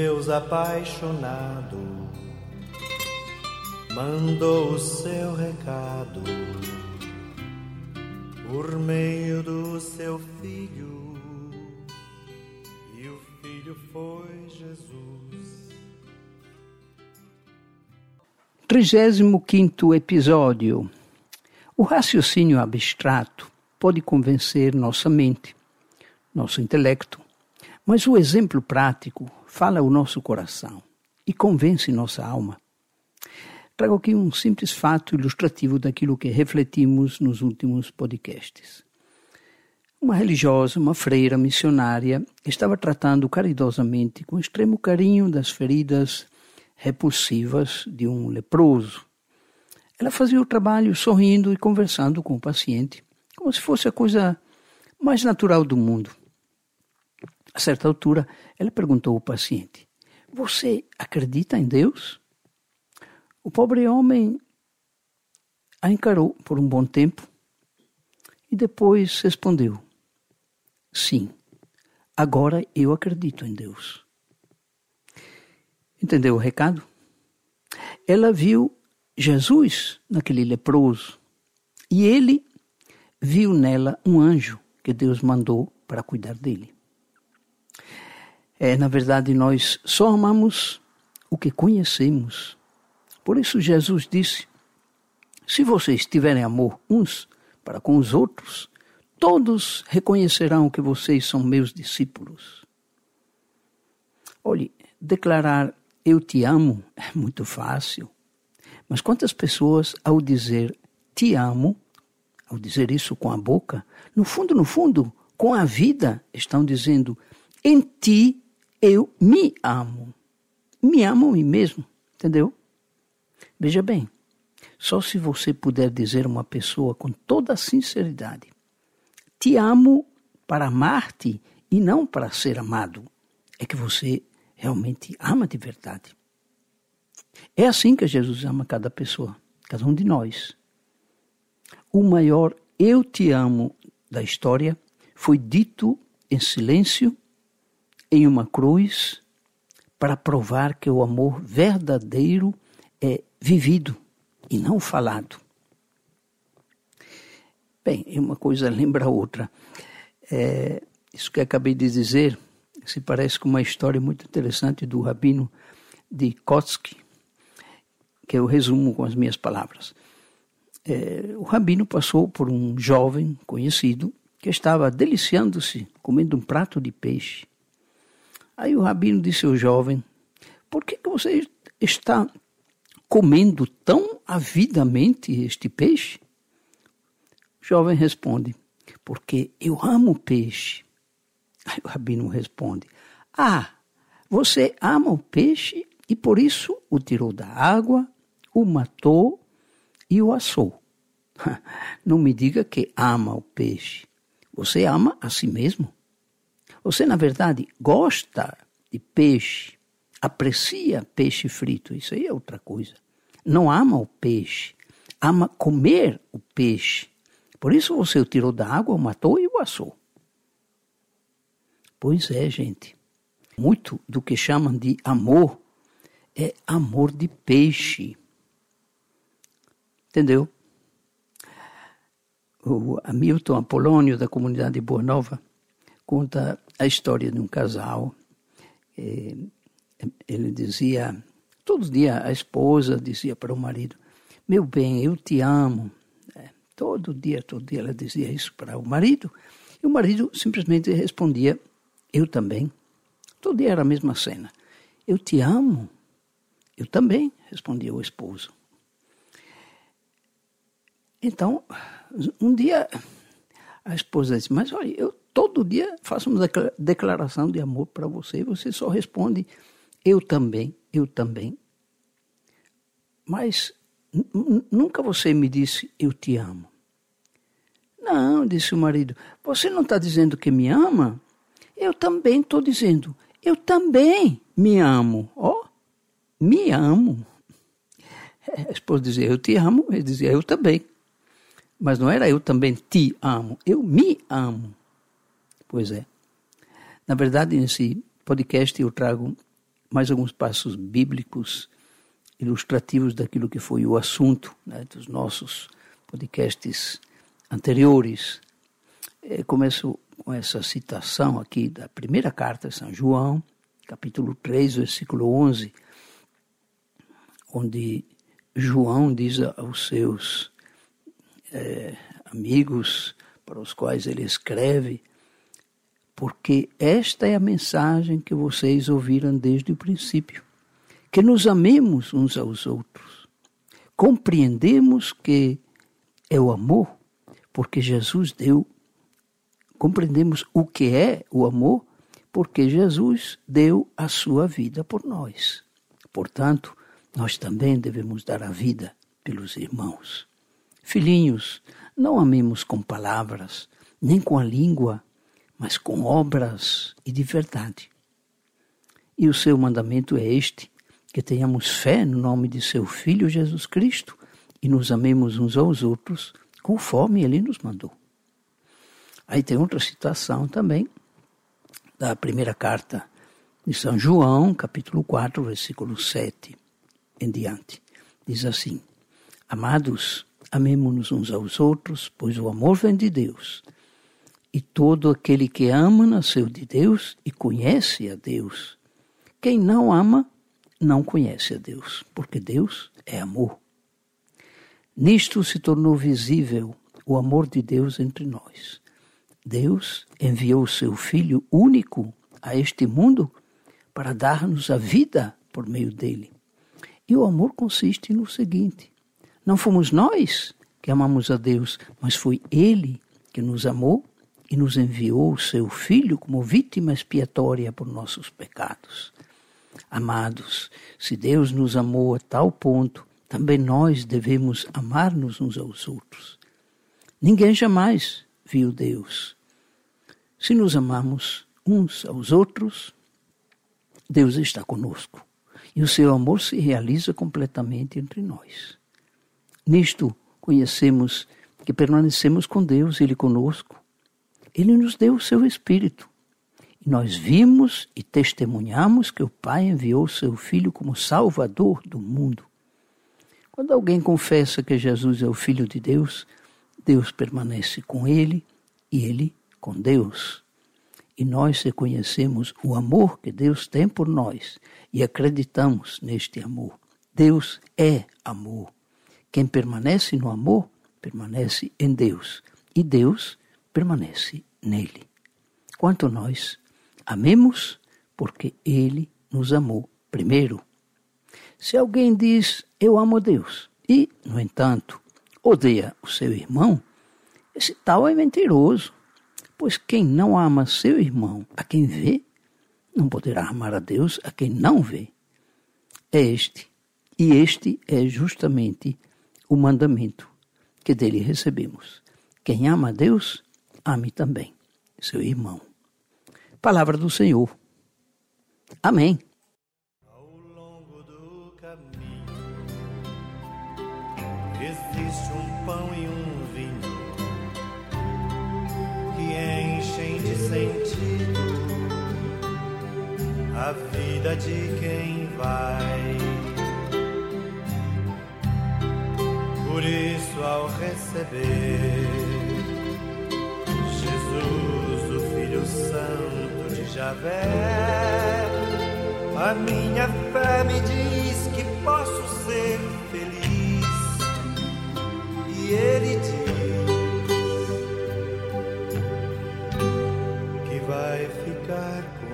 Deus apaixonado mandou o seu recado por meio do seu filho, e o filho foi Jesus. 35 episódio. O raciocínio abstrato pode convencer nossa mente, nosso intelecto, mas o exemplo prático fala o nosso coração e convence nossa alma. Trago aqui um simples fato ilustrativo daquilo que refletimos nos últimos podcasts. Uma religiosa, uma freira missionária, estava tratando caridosamente, com extremo carinho, das feridas repulsivas de um leproso. Ela fazia o trabalho sorrindo e conversando com o paciente, como se fosse a coisa mais natural do mundo. A certa altura, ela perguntou ao paciente: Você acredita em Deus? O pobre homem a encarou por um bom tempo e depois respondeu: Sim, agora eu acredito em Deus. Entendeu o recado? Ela viu Jesus naquele leproso e ele viu nela um anjo que Deus mandou para cuidar dele. É, na verdade, nós só amamos o que conhecemos por isso Jesus disse: Se vocês tiverem amor uns para com os outros, todos reconhecerão que vocês são meus discípulos. Olhe, declarar eu te amo é muito fácil. Mas quantas pessoas, ao dizer te amo, ao dizer isso com a boca, no fundo, no fundo, com a vida, estão dizendo em ti eu me amo. Me amo a mim mesmo, entendeu? Veja bem, só se você puder dizer a uma pessoa com toda sinceridade: Te amo para amar-te e não para ser amado, é que você realmente ama de verdade. É assim que Jesus ama cada pessoa, cada um de nós. O maior eu te amo da história foi dito em silêncio, em uma cruz, para provar que o amor verdadeiro é vivido e não falado. Bem, uma coisa lembra a outra. É, isso que acabei de dizer se parece com uma história muito interessante do rabino de Kotsky, que eu resumo com as minhas palavras. É, o rabino passou por um jovem conhecido que estava deliciando-se comendo um prato de peixe. Aí o rabino disse ao jovem: Por que, que você está comendo tão avidamente este peixe? O jovem responde: Porque eu amo peixe. Aí o rabino responde: Ah, você ama o peixe e por isso o tirou da água, o matou e o assou. Não me diga que ama o peixe. Você ama a si mesmo. Você, na verdade, gosta de peixe aprecia peixe frito, isso aí é outra coisa. Não ama o peixe, ama comer o peixe. Por isso você o tirou da água, o matou e o assou. Pois é, gente. Muito do que chamam de amor é amor de peixe. Entendeu? O Hamilton Apolônio, da comunidade Boa Nova, conta a história de um casal. Eh, ele dizia, todo dia a esposa dizia para o marido, meu bem, eu te amo. É, todo dia, todo dia ela dizia isso para o marido, e o marido simplesmente respondia, eu também. Todo dia era a mesma cena. Eu te amo. Eu também, respondia o esposo. Então, um dia a esposa disse, mas olha, eu todo dia faço uma declaração de amor para você você só responde eu também, eu também. Mas nunca você me disse eu te amo. Não, disse o marido, você não está dizendo que me ama? Eu também estou dizendo, eu também me amo. Ó, oh, me amo. A esposa dizia, eu te amo, ele dizia, eu também. Mas não era eu também te amo, eu me amo. Pois é. Na verdade, nesse podcast eu trago mais alguns passos bíblicos ilustrativos daquilo que foi o assunto né, dos nossos podcasts anteriores. Eu começo com essa citação aqui da primeira carta de São João, capítulo 3, versículo 11, onde João diz aos seus é, amigos para os quais ele escreve, porque esta é a mensagem que vocês ouviram desde o princípio, que nos amemos uns aos outros. Compreendemos que é o amor, porque Jesus deu. Compreendemos o que é o amor, porque Jesus deu a sua vida por nós. Portanto, nós também devemos dar a vida pelos irmãos. Filhinhos, não amemos com palavras, nem com a língua, mas com obras e de verdade. E o seu mandamento é este: que tenhamos fé no nome de seu Filho Jesus Cristo e nos amemos uns aos outros, conforme ele nos mandou. Aí tem outra citação também, da primeira carta de São João, capítulo 4, versículo 7 em diante. Diz assim: Amados, amemo-nos uns aos outros, pois o amor vem de Deus. E todo aquele que ama nasceu de Deus e conhece a Deus. Quem não ama, não conhece a Deus, porque Deus é amor. Nisto se tornou visível o amor de Deus entre nós. Deus enviou o seu Filho único a este mundo para dar-nos a vida por meio dele. E o amor consiste no seguinte: não fomos nós que amamos a Deus, mas foi Ele que nos amou e nos enviou o seu Filho como vítima expiatória por nossos pecados. Amados, se Deus nos amou a tal ponto, também nós devemos amar-nos uns aos outros. Ninguém jamais viu Deus. Se nos amamos uns aos outros, Deus está conosco e o seu amor se realiza completamente entre nós. Nisto conhecemos que permanecemos com Deus, Ele conosco. Ele nos deu o seu Espírito. E nós vimos e testemunhamos que o Pai enviou seu Filho como Salvador do mundo. Quando alguém confessa que Jesus é o Filho de Deus, Deus permanece com ele e ele com Deus. E nós reconhecemos o amor que Deus tem por nós e acreditamos neste amor. Deus é amor. Quem permanece no amor, permanece em Deus, e Deus permanece nele. Quanto nós amemos, porque ele nos amou primeiro. Se alguém diz eu amo a Deus e, no entanto, odeia o seu irmão, esse tal é mentiroso, pois quem não ama seu irmão a quem vê, não poderá amar a Deus a quem não vê. É este, e este é justamente o mandamento que dele recebemos. Quem ama a Deus, ame também seu irmão. Palavra do Senhor. Amém. Ao longo do caminho existe um pão e um vinho que enchem de sentido a vida de quem vai. Por isso, ao receber primavera. A minha fé me diz que posso ser feliz. E ele diz que vai ficar com.